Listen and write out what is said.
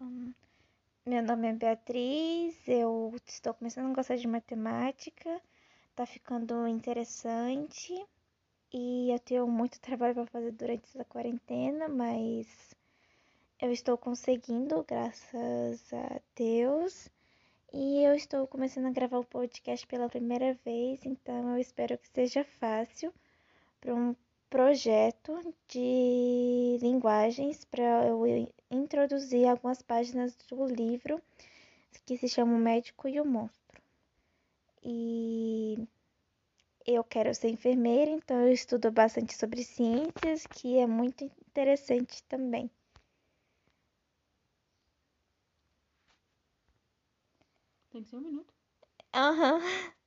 Hum, meu nome é Beatriz, eu estou começando a gostar de matemática, tá ficando interessante e eu tenho muito trabalho para fazer durante essa quarentena, mas eu estou conseguindo, graças a Deus. E eu estou começando a gravar o podcast pela primeira vez, então eu espero que seja fácil para um projeto de linguagens para eu introduzir algumas páginas do livro que se chama O Médico e o Monstro. E eu quero ser enfermeira, então eu estudo bastante sobre ciências, que é muito interessante também. Tem que ser um minuto. Aham. Uhum.